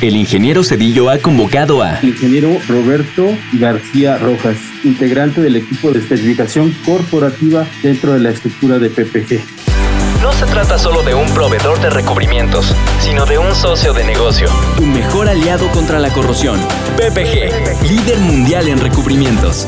el ingeniero Cedillo ha convocado a ingeniero Roberto García Rojas, integrante del equipo de especificación corporativa dentro de la estructura de PPG. No se trata solo de un proveedor de recubrimientos, sino de un socio de negocio. Tu mejor aliado contra la corrosión. PPG, líder mundial en recubrimientos.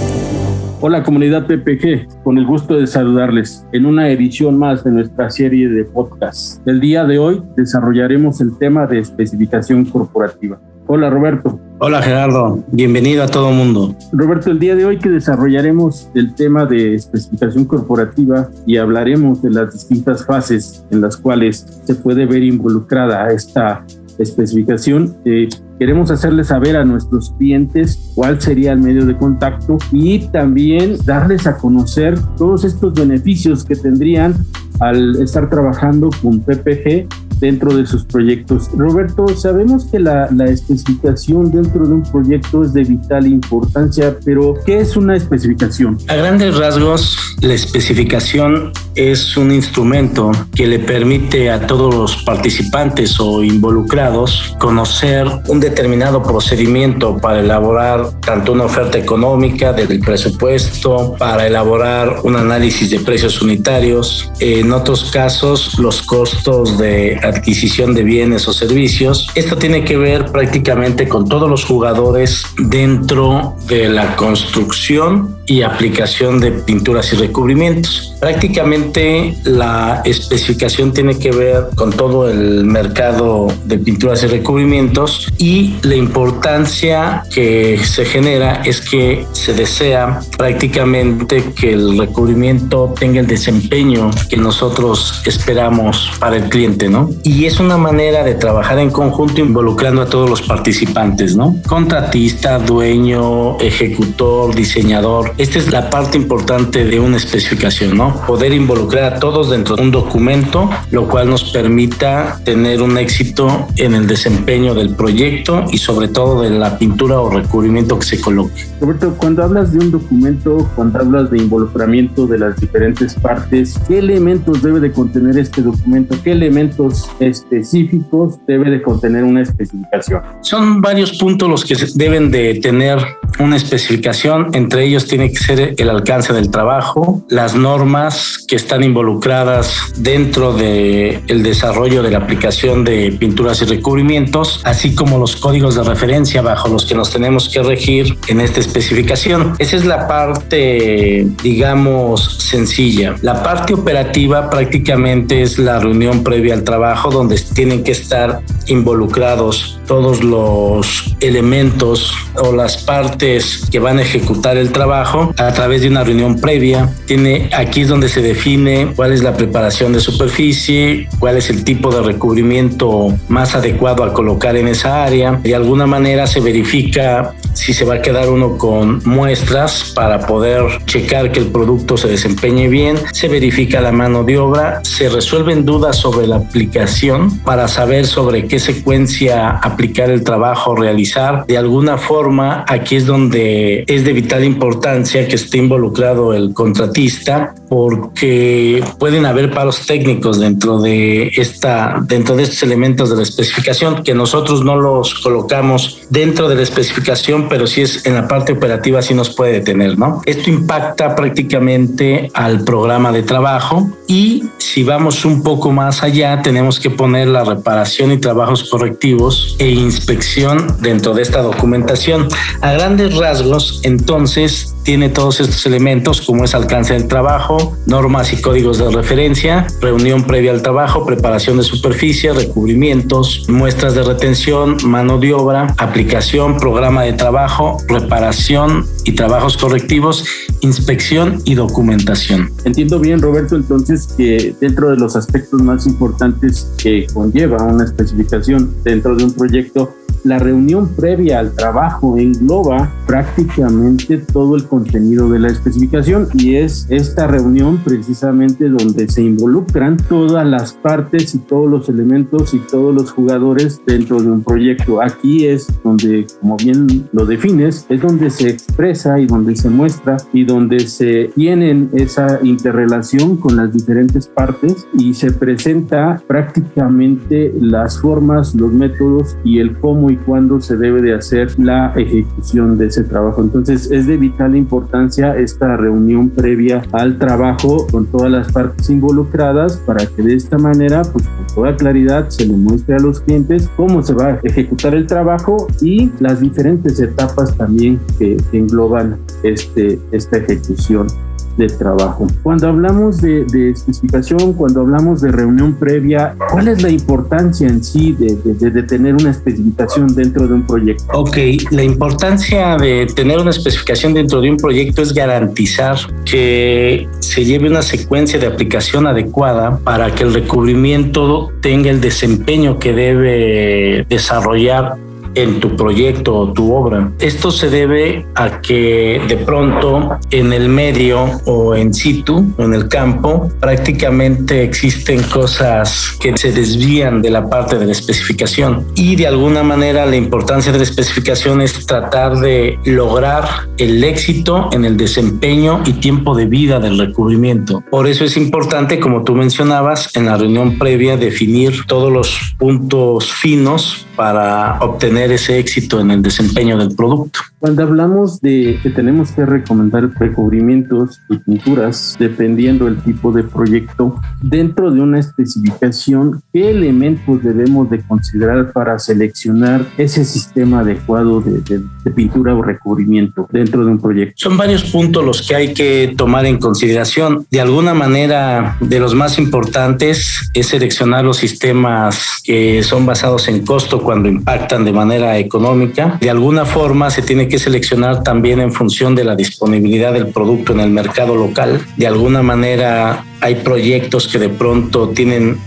Hola comunidad PPG, con el gusto de saludarles en una edición más de nuestra serie de podcasts. El día de hoy desarrollaremos el tema de especificación corporativa. Hola Roberto. Hola Gerardo, bienvenido a todo mundo. Roberto, el día de hoy que desarrollaremos el tema de especificación corporativa y hablaremos de las distintas fases en las cuales se puede ver involucrada esta especificación. Eh, queremos hacerles saber a nuestros clientes cuál sería el medio de contacto y también darles a conocer todos estos beneficios que tendrían al estar trabajando con PPG dentro de sus proyectos. Roberto, sabemos que la, la, especificación dentro de un proyecto es de vital importancia, pero ¿qué es una especificación? A grandes rasgos, la especificación es un instrumento que le permite a todos los participantes o involucrados conocer un determinado procedimiento para elaborar tanto una oferta económica del presupuesto, para elaborar un análisis de precios unitarios, en otros casos los costos de adquisición de bienes o servicios. Esto tiene que ver prácticamente con todos los jugadores dentro de la construcción y aplicación de pinturas y recubrimientos. Prácticamente la especificación tiene que ver con todo el mercado de pinturas y recubrimientos y la importancia que se genera es que se desea prácticamente que el recubrimiento tenga el desempeño que nosotros esperamos para el cliente, ¿no? Y es una manera de trabajar en conjunto involucrando a todos los participantes, ¿no? Contratista, dueño, ejecutor, diseñador. Esta es la parte importante de una especificación, ¿no? Poder involucrar a todos dentro de un documento, lo cual nos permita tener un éxito en el desempeño del proyecto y sobre todo de la pintura o recubrimiento que se coloque. Roberto, cuando hablas de un documento, cuando hablas de involucramiento de las diferentes partes, ¿qué elementos debe de contener este documento? ¿Qué elementos específicos debe de contener una especificación? Son varios puntos los que deben de tener una especificación, entre ellos tiene que ser el alcance del trabajo, las normas que están involucradas dentro de el desarrollo de la aplicación de pinturas y recubrimientos, así como los códigos de referencia bajo los que nos tenemos que regir en esta especificación. Esa es la parte, digamos, sencilla. La parte operativa prácticamente es la reunión previa al trabajo donde tienen que estar involucrados todos los elementos o las partes que van a ejecutar el trabajo a través de una reunión previa. Tiene aquí es donde se define cuál es la preparación de superficie, cuál es el tipo de recubrimiento más adecuado a colocar en esa área. De alguna manera se verifica si se va a quedar uno con muestras para poder checar que el producto se desempeñe bien, se verifica la mano de obra, se resuelven dudas sobre la aplicación para saber sobre qué secuencia aplicar el trabajo, realizar. De alguna forma, aquí es donde es de vital importancia que esté involucrado el contratista porque pueden haber paros técnicos dentro de esta dentro de estos elementos de la especificación que nosotros no los colocamos dentro de la especificación pero sí es en la parte operativa sí nos puede detener no esto impacta prácticamente al programa de trabajo y si vamos un poco más allá tenemos que poner la reparación y trabajos correctivos e inspección dentro de esta documentación. A grandes rasgos entonces tiene todos estos elementos como es alcance del trabajo, normas y códigos de referencia, reunión previa al trabajo, preparación de superficie, recubrimientos, muestras de retención, mano de obra, aplicación, programa de trabajo, reparación y trabajos correctivos, inspección y documentación. Entiendo bien, Roberto, entonces que dentro de los aspectos más importantes que conlleva una especificación dentro de un proyecto la reunión previa al trabajo engloba prácticamente todo el contenido de la especificación y es esta reunión precisamente donde se involucran todas las partes y todos los elementos y todos los jugadores dentro de un proyecto. Aquí es donde, como bien lo defines, es donde se expresa y donde se muestra y donde se tienen esa interrelación con las diferentes partes y se presenta prácticamente las formas, los métodos y el cómo y cuándo se debe de hacer la ejecución de ese trabajo. Entonces es de vital importancia esta reunión previa al trabajo con todas las partes involucradas para que de esta manera, pues con toda claridad se le muestre a los clientes cómo se va a ejecutar el trabajo y las diferentes etapas también que, engloban este, esta ejecución de trabajo. Cuando hablamos de, especificación, cuando hablamos de reunión previa, ¿cuál es la importancia en sí de, de, tener una especificación dentro de un proyecto? Ok, la importancia de tener una especificación dentro de un proyecto es garantizar que se lleve una secuencia de aplicación adecuada para que el recubrimiento tenga el desempeño que debe desarrollar en tu proyecto o tu obra. Esto se debe a que de pronto en el medio o en situ, en el campo, prácticamente existen cosas que se desvían de la parte de la especificación y de alguna manera la importancia de la especificación es tratar de lograr el éxito en el desempeño y tiempo de vida del recubrimiento. Por eso es importante, como tú mencionabas, en la reunión previa definir todos los puntos finos para obtener ese éxito en el desempeño del producto. Cuando hablamos de que tenemos que recomendar recubrimientos y pinturas, dependiendo del tipo de proyecto, dentro de una especificación, ¿qué elementos debemos de considerar para seleccionar ese sistema adecuado de, de pintura o recubrimiento dentro de un proyecto? Son varios puntos los que hay que tomar en consideración. De alguna manera, de los más importantes es seleccionar los sistemas que son basados en costo cuando impactan de manera económica. De alguna forma se tiene que seleccionar también en función de la disponibilidad del producto en el mercado local. De alguna manera hay proyectos que de pronto tienen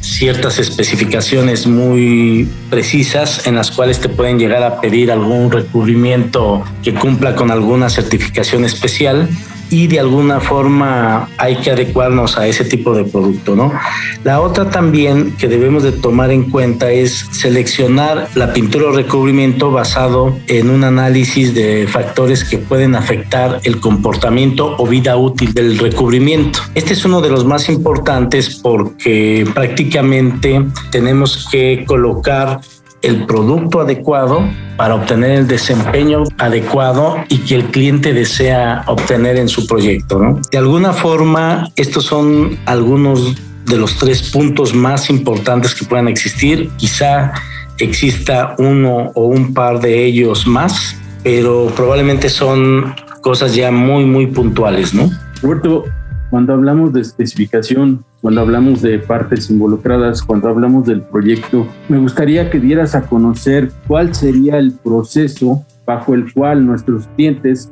ciertas especificaciones muy precisas en las cuales te pueden llegar a pedir algún recubrimiento que cumpla con alguna certificación especial y de alguna forma hay que adecuarnos a ese tipo de producto, ¿no? La otra también que debemos de tomar en cuenta es seleccionar la pintura o recubrimiento basado en un análisis de factores que pueden afectar el comportamiento o vida útil del recubrimiento. Este es uno de los más importantes porque prácticamente tenemos que colocar el producto adecuado para obtener el desempeño adecuado y que el cliente desea obtener en su proyecto. ¿no? De alguna forma, estos son algunos de los tres puntos más importantes que puedan existir. Quizá exista uno o un par de ellos más, pero probablemente son cosas ya muy, muy puntuales, ¿no? Roberto, cuando hablamos de especificación, cuando hablamos de partes involucradas, cuando hablamos del proyecto, me gustaría que dieras a conocer cuál sería el proceso bajo el cual nuestros clientes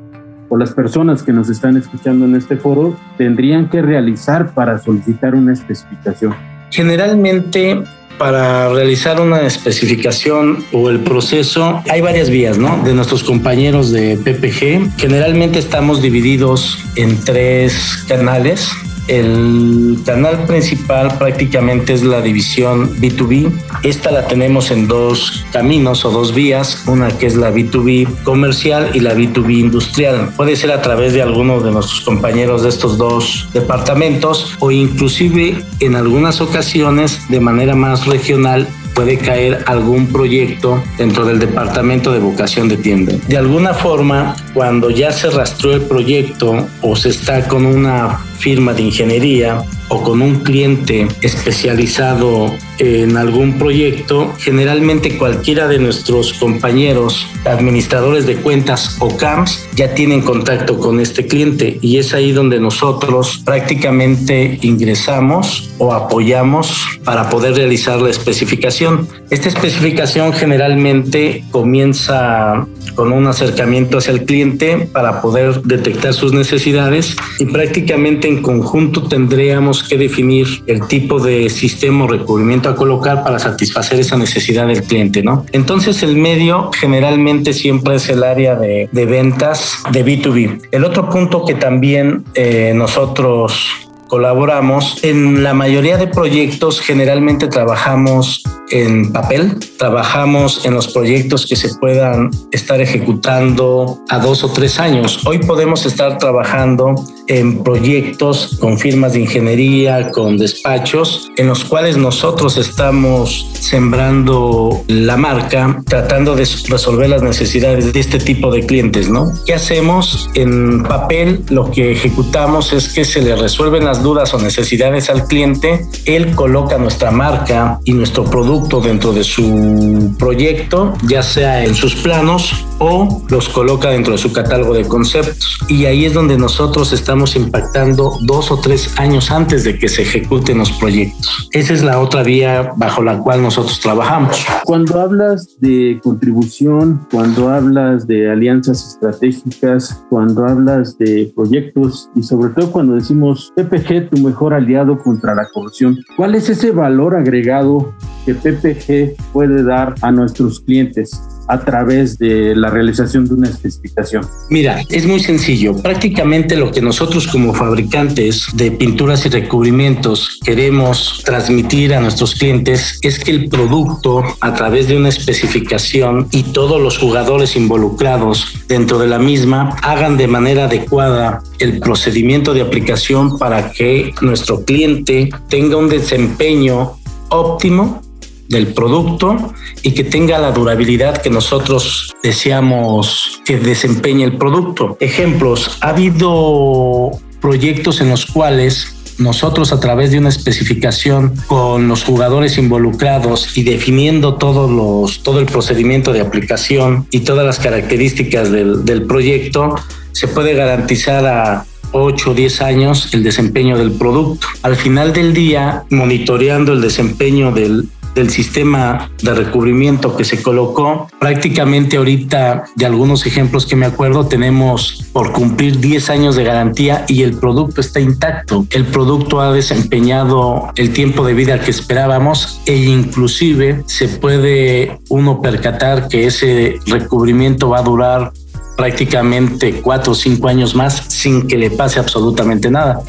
o las personas que nos están escuchando en este foro tendrían que realizar para solicitar una especificación. Generalmente para realizar una especificación o el proceso hay varias vías, ¿no? De nuestros compañeros de PPG. Generalmente estamos divididos en tres canales. El canal principal prácticamente es la división B2B. Esta la tenemos en dos caminos o dos vías, una que es la B2B comercial y la B2B industrial. Puede ser a través de alguno de nuestros compañeros de estos dos departamentos o inclusive en algunas ocasiones de manera más regional puede caer algún proyecto dentro del departamento de vocación de tienda. De alguna forma, cuando ya se rastreó el proyecto o se está con una firma de ingeniería o con un cliente especializado en algún proyecto, generalmente cualquiera de nuestros compañeros administradores de cuentas o CAMS ya tienen contacto con este cliente y es ahí donde nosotros prácticamente ingresamos o apoyamos para poder realizar la especificación. Esta especificación generalmente comienza con un acercamiento hacia el cliente para poder detectar sus necesidades y prácticamente en conjunto tendríamos que definir el tipo de sistema o recubrimiento a colocar para satisfacer esa necesidad del cliente, ¿no? Entonces el medio generalmente siempre es el área de, ventas de B2B. El otro punto que también eh, nosotros colaboramos. En la mayoría de proyectos generalmente trabajamos en papel, trabajamos en los proyectos que se puedan estar ejecutando a dos o tres años. Hoy podemos estar trabajando en proyectos con firmas de ingeniería, con despachos, en los cuales nosotros estamos sembrando la marca, tratando de resolver las necesidades de este tipo de clientes, ¿no? ¿Qué hacemos? En papel lo que ejecutamos es que se le resuelven las dudas o necesidades al cliente, él coloca nuestra marca y nuestro producto dentro de su proyecto, ya sea en sus planos o los coloca dentro de su catálogo de conceptos. Y ahí es donde nosotros estamos impactando dos o tres años antes de que se ejecuten los proyectos. Esa es la otra vía bajo la cual nosotros trabajamos. Cuando hablas de contribución, cuando hablas de alianzas estratégicas, cuando hablas de proyectos y sobre todo cuando decimos PPG, tu mejor aliado contra la corrupción, ¿cuál es ese valor agregado que PPG puede dar a nuestros clientes? A través de la realización de una especificación? Mira, es muy sencillo. Prácticamente lo que nosotros como fabricantes de pinturas y recubrimientos queremos transmitir a nuestros clientes es que el producto a través de una especificación y todos los jugadores involucrados dentro de la misma hagan de manera adecuada el procedimiento de aplicación para que nuestro cliente tenga un desempeño óptimo del producto y que tenga la durabilidad que nosotros deseamos que desempeñe el producto. Ejemplos, ha habido proyectos en los cuales nosotros a través de una especificación con los jugadores involucrados y definiendo todos los, todo el procedimiento de aplicación y todas las características del, proyecto, se puede garantizar a 8 o 10 años el desempeño del producto. Al final del día, monitoreando el desempeño del, del sistema de recubrimiento que se colocó. Prácticamente ahorita, de algunos ejemplos que me acuerdo, tenemos por cumplir 10 años de garantía y el producto está intacto. El producto ha desempeñado el tiempo de vida que esperábamos e inclusive se puede uno percatar que ese recubrimiento va a durar prácticamente cuatro o cinco años más sin que le pase absolutamente nada.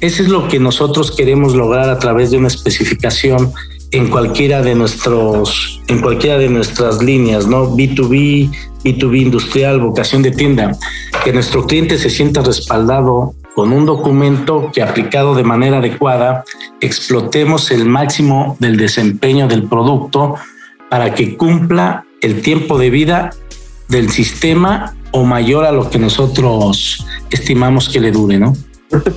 Eso es lo que nosotros queremos lograr a través de una especificación en cualquiera de nuestros, en cualquiera de nuestras líneas, ¿no? B2B, B2B industrial, vocación de tienda, que nuestro cliente se sienta respaldado con un documento que aplicado de manera adecuada explotemos el máximo del desempeño del producto para que cumpla el tiempo de vida del sistema o mayor a lo que nosotros estimamos que le dure, ¿no?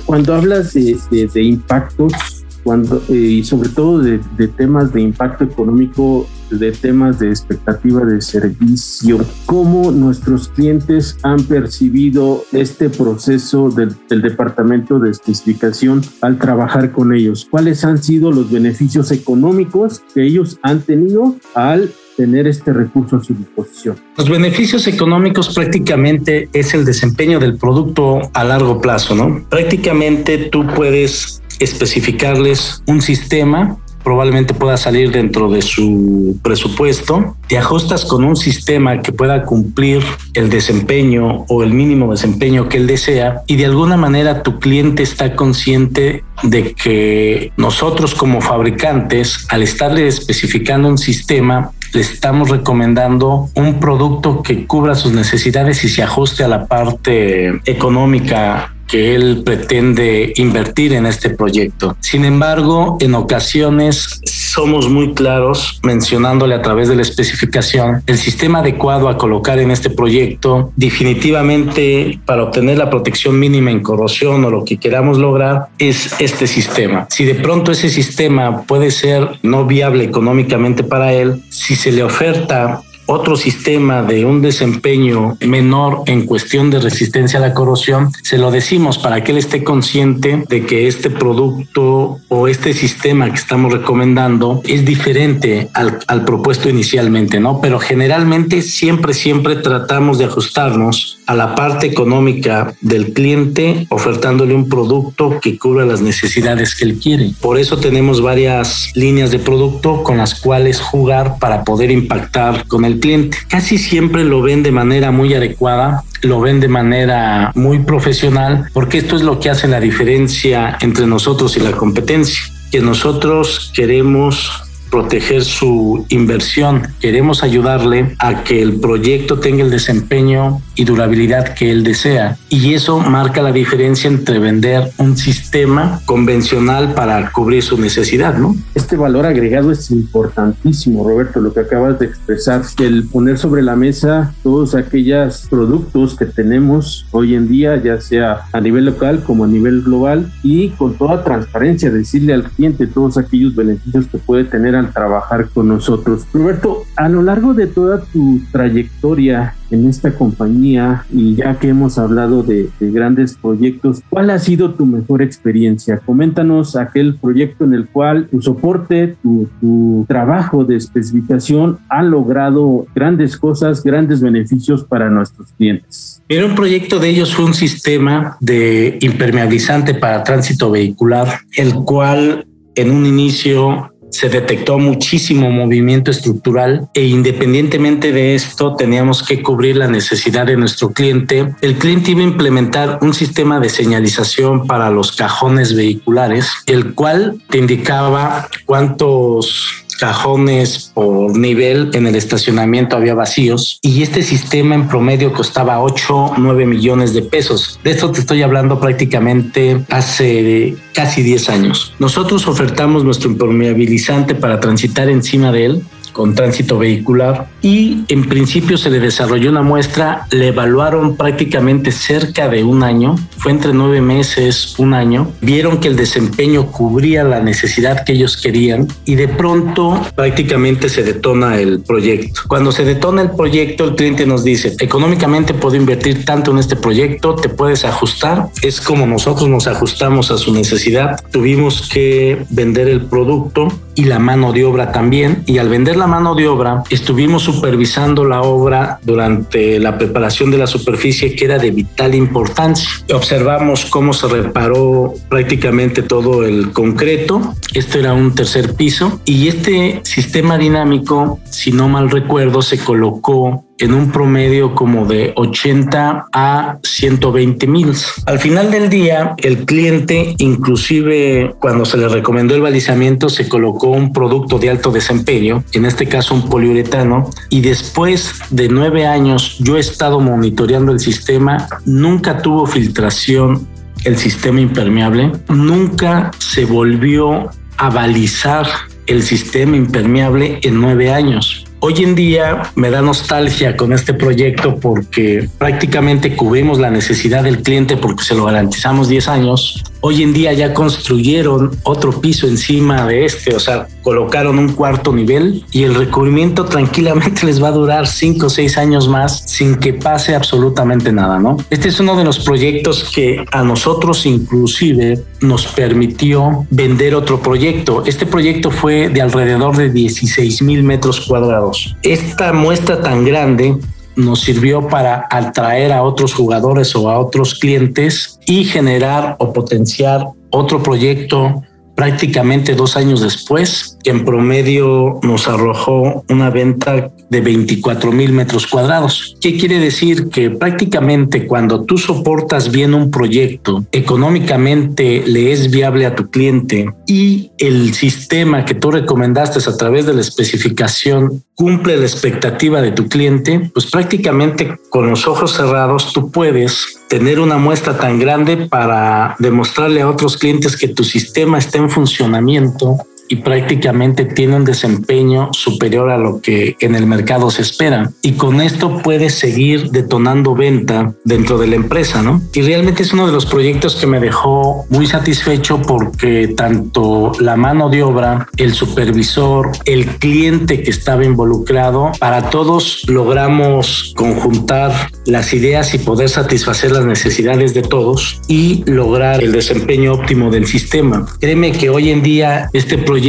Cuando hablas de, de impactos, cuando, eh, y sobre todo de, temas de impacto económico, de temas de expectativa de servicio, cómo nuestros clientes han percibido este proceso del, del departamento de especificación al trabajar con ellos, cuáles han sido los beneficios económicos que ellos han tenido al tener este recurso a su disposición. Los beneficios económicos prácticamente es el desempeño del producto a largo plazo, ¿no? Prácticamente tú puedes especificarles un sistema probablemente pueda salir dentro de su presupuesto. Te ajustas con un sistema que pueda cumplir el desempeño o el mínimo desempeño que él desea y de alguna manera tu cliente está consciente de que nosotros como fabricantes, al estarle especificando un sistema, le estamos recomendando un producto que cubra sus necesidades y se ajuste a la parte económica que él pretende invertir en este proyecto. Sin embargo, en ocasiones somos muy claros mencionándole a través de la especificación el sistema adecuado a colocar en este proyecto. Definitivamente para obtener la protección mínima en corrosión o lo que queramos lograr es este sistema. Si de pronto ese sistema puede ser no viable económicamente para él, si se le oferta otro sistema de un desempeño menor en cuestión de resistencia a la corrosión, se lo decimos para que él esté consciente de que este producto o este sistema que estamos recomendando es diferente al, al propuesto inicialmente, ¿no? Pero generalmente siempre, siempre tratamos de ajustarnos a la parte económica del cliente ofertándole un producto que cubra las necesidades que él quiere. Por eso tenemos varias líneas de producto con las cuales jugar para poder impactar con el cliente. Casi siempre lo ven de manera muy adecuada, lo ven de manera muy profesional, porque esto es lo que hace la diferencia entre nosotros y la competencia, que nosotros queremos proteger su inversión. Queremos ayudarle a que el proyecto tenga el desempeño y durabilidad que él desea. Y eso marca la diferencia entre vender un sistema convencional para cubrir su necesidad, ¿no? Este valor agregado es importantísimo, Roberto, lo que acabas de expresar, el poner sobre la mesa todos aquellos productos que tenemos hoy en día, ya sea a nivel local como a nivel global, y con toda transparencia decirle al cliente todos aquellos beneficios que puede tener trabajar con nosotros. Roberto, a lo largo de toda tu trayectoria en esta compañía y ya que hemos hablado de, grandes proyectos, ¿cuál ha sido tu mejor experiencia? Coméntanos aquel proyecto en el cual tu soporte, tu, tu trabajo de especificación ha logrado grandes cosas, grandes beneficios para nuestros clientes. Pero un proyecto de ellos fue un sistema de impermeabilizante para tránsito vehicular, el cual en un inicio se detectó muchísimo movimiento estructural e independientemente de esto teníamos que cubrir la necesidad de nuestro cliente. El cliente iba a implementar un sistema de señalización para los cajones vehiculares, el cual te indicaba cuántos cajones por nivel en el estacionamiento había vacíos y este sistema en promedio costaba 8, 9 millones de pesos. De esto te estoy hablando prácticamente hace casi 10 años. Nosotros ofertamos nuestro impermeabilizante para transitar encima de él con tránsito vehicular y en principio se le desarrolló una muestra, le evaluaron prácticamente cerca de un año, fue entre nueve meses, un año, vieron que el desempeño cubría la necesidad que ellos querían y de pronto prácticamente se detona el proyecto. Cuando se detona el proyecto, el cliente nos dice, económicamente puedo invertir tanto en este proyecto, te puedes ajustar, es como nosotros nos ajustamos a su necesidad, tuvimos que vender el producto y la mano de obra también y al vender la mano de obra, estuvimos supervisando la obra durante la preparación de la superficie que era de vital importancia. Observamos cómo se reparó prácticamente todo el concreto. Esto era un tercer piso y este sistema dinámico, si no mal recuerdo, se colocó en un promedio como de 80 a 120 mil. Al final del día, el cliente, inclusive cuando se le recomendó el balizamiento, se colocó un producto de alto desempeño, en este caso un poliuretano, y después de nueve años yo he estado monitoreando el sistema, nunca tuvo filtración el sistema impermeable, nunca se volvió a balizar el sistema impermeable en nueve años. Hoy en día me da nostalgia con este proyecto porque prácticamente cubrimos la necesidad del cliente porque se lo garantizamos 10 años. Hoy en día ya construyeron otro piso encima de este, o sea, colocaron un cuarto nivel y el recubrimiento tranquilamente les va a durar 5 o 6 años más sin que pase absolutamente nada, ¿no? Este es uno de los proyectos que a nosotros inclusive nos permitió vender otro proyecto. Este proyecto fue de alrededor de 16 mil metros cuadrados. Esta muestra tan grande nos sirvió para atraer a otros jugadores o a otros clientes y generar o potenciar otro proyecto prácticamente dos años después, que en promedio nos arrojó una venta de 24 mil metros cuadrados. ¿Qué quiere decir? Que prácticamente cuando tú soportas bien un proyecto, económicamente le es viable a tu cliente y el sistema que tú recomendaste a través de la especificación cumple la expectativa de tu cliente, pues prácticamente con los ojos cerrados tú puedes tener una muestra tan grande para demostrarle a otros clientes que tu sistema está en funcionamiento y prácticamente tiene un desempeño superior a lo que en el mercado se espera. Y con esto puede seguir detonando venta dentro de la empresa, ¿no? Y realmente es uno de los proyectos que me dejó muy satisfecho porque tanto la mano de obra, el supervisor, el cliente que estaba involucrado, para todos logramos conjuntar las ideas y poder satisfacer las necesidades de todos y lograr el desempeño óptimo del sistema. Créeme que hoy en día este proyecto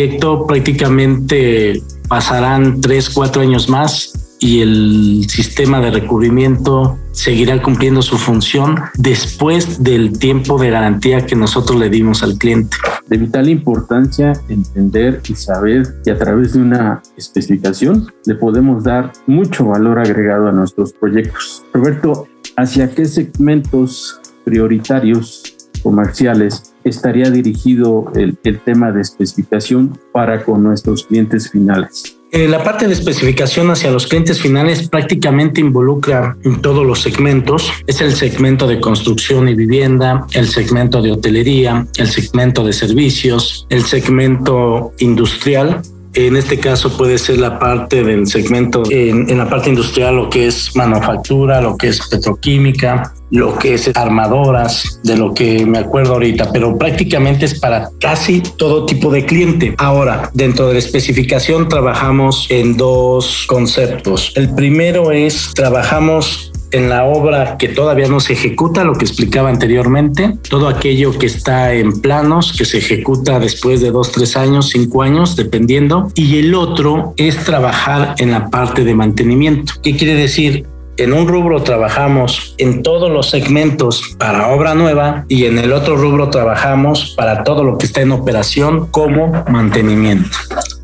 prácticamente pasarán tres, cuatro años más y el sistema de recubrimiento seguirá cumpliendo su función después del tiempo de garantía que nosotros le dimos al cliente. De vital importancia entender y saber que a través de una especificación le podemos dar mucho valor agregado a nuestros proyectos. Roberto, ¿hacia qué segmentos prioritarios comerciales estaría dirigido el, tema de especificación para con nuestros clientes finales? Eh, la parte de especificación hacia los clientes finales prácticamente involucra en todos los segmentos. Es el segmento de construcción y vivienda, el segmento de hotelería, el segmento de servicios, el segmento industrial en este caso puede ser la parte del segmento, en, la parte industrial, lo que es manufactura, lo que es petroquímica, lo que es armadoras, de lo que me acuerdo ahorita, pero prácticamente es para casi todo tipo de cliente. Ahora, dentro de la especificación trabajamos en dos conceptos. El primero es, trabajamos en la obra que todavía no se ejecuta, lo que explicaba anteriormente, todo aquello que está en planos, que se ejecuta después de dos, tres años, cinco años, dependiendo. Y el otro es trabajar en la parte de mantenimiento. ¿Qué quiere decir? En un rubro trabajamos en todos los segmentos para obra nueva y en el otro rubro trabajamos para todo lo que está en operación como mantenimiento.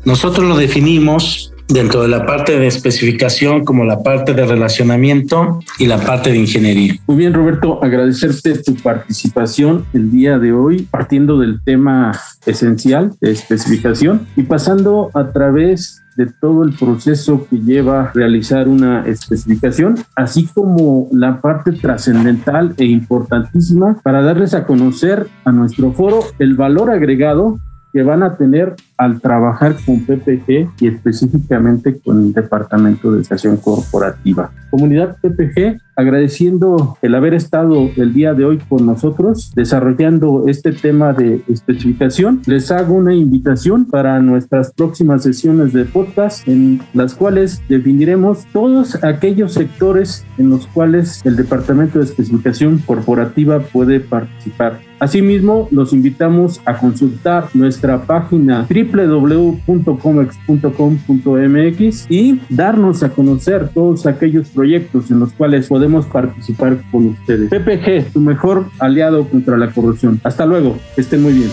Nosotros lo definimos dentro de la parte de especificación como la parte de relacionamiento y la parte de ingeniería. Muy bien, Roberto, agradecerte tu participación el día de hoy, partiendo del tema esencial de especificación y pasando a través de todo el proceso que lleva realizar una especificación, así como la parte trascendental e importantísima para darles a conocer a nuestro foro el valor agregado que van a tener al trabajar con PPG y específicamente con el Departamento de Educación Corporativa. Comunidad PPG, agradeciendo el haber estado el día de hoy con nosotros desarrollando este tema de especificación, les hago una invitación para nuestras próximas sesiones de podcast en las cuales definiremos todos aquellos sectores en los cuales el Departamento de Especificación Corporativa puede participar. Asimismo, los invitamos a consultar nuestra página www.comex.com.mx y darnos a conocer todos aquellos proyectos en los cuales podemos participar con ustedes. PPG, tu mejor aliado contra la corrupción. Hasta luego, estén muy bien.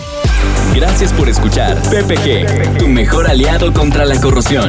Gracias por escuchar PPG, tu mejor aliado contra la corrupción.